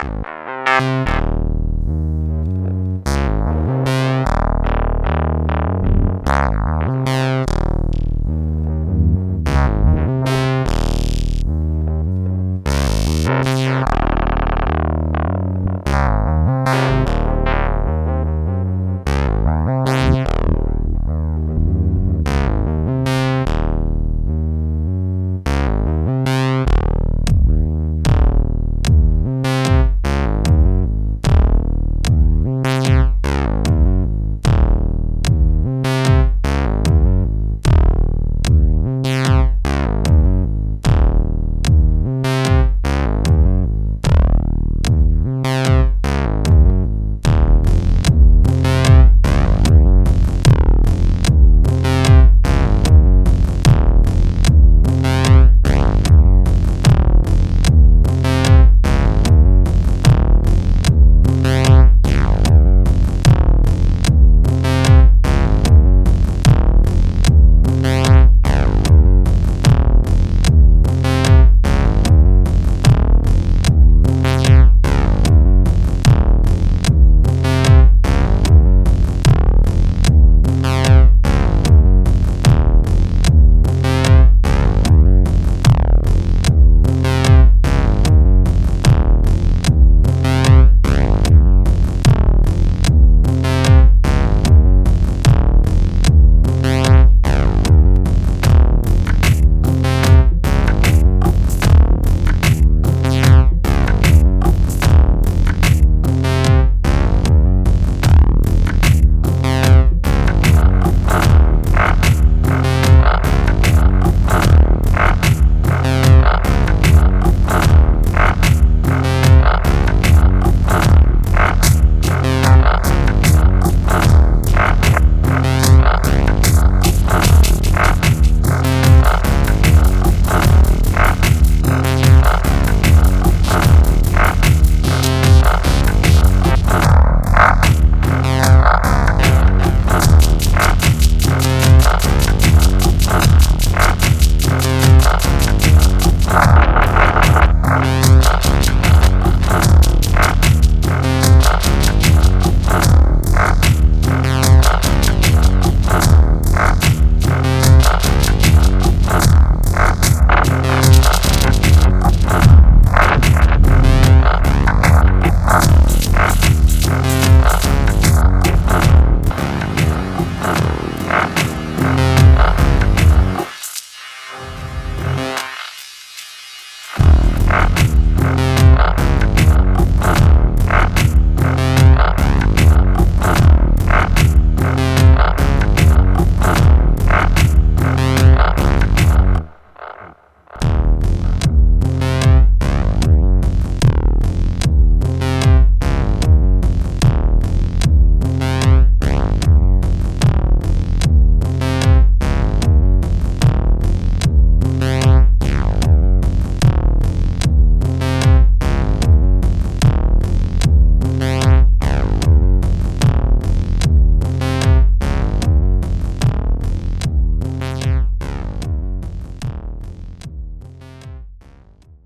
Música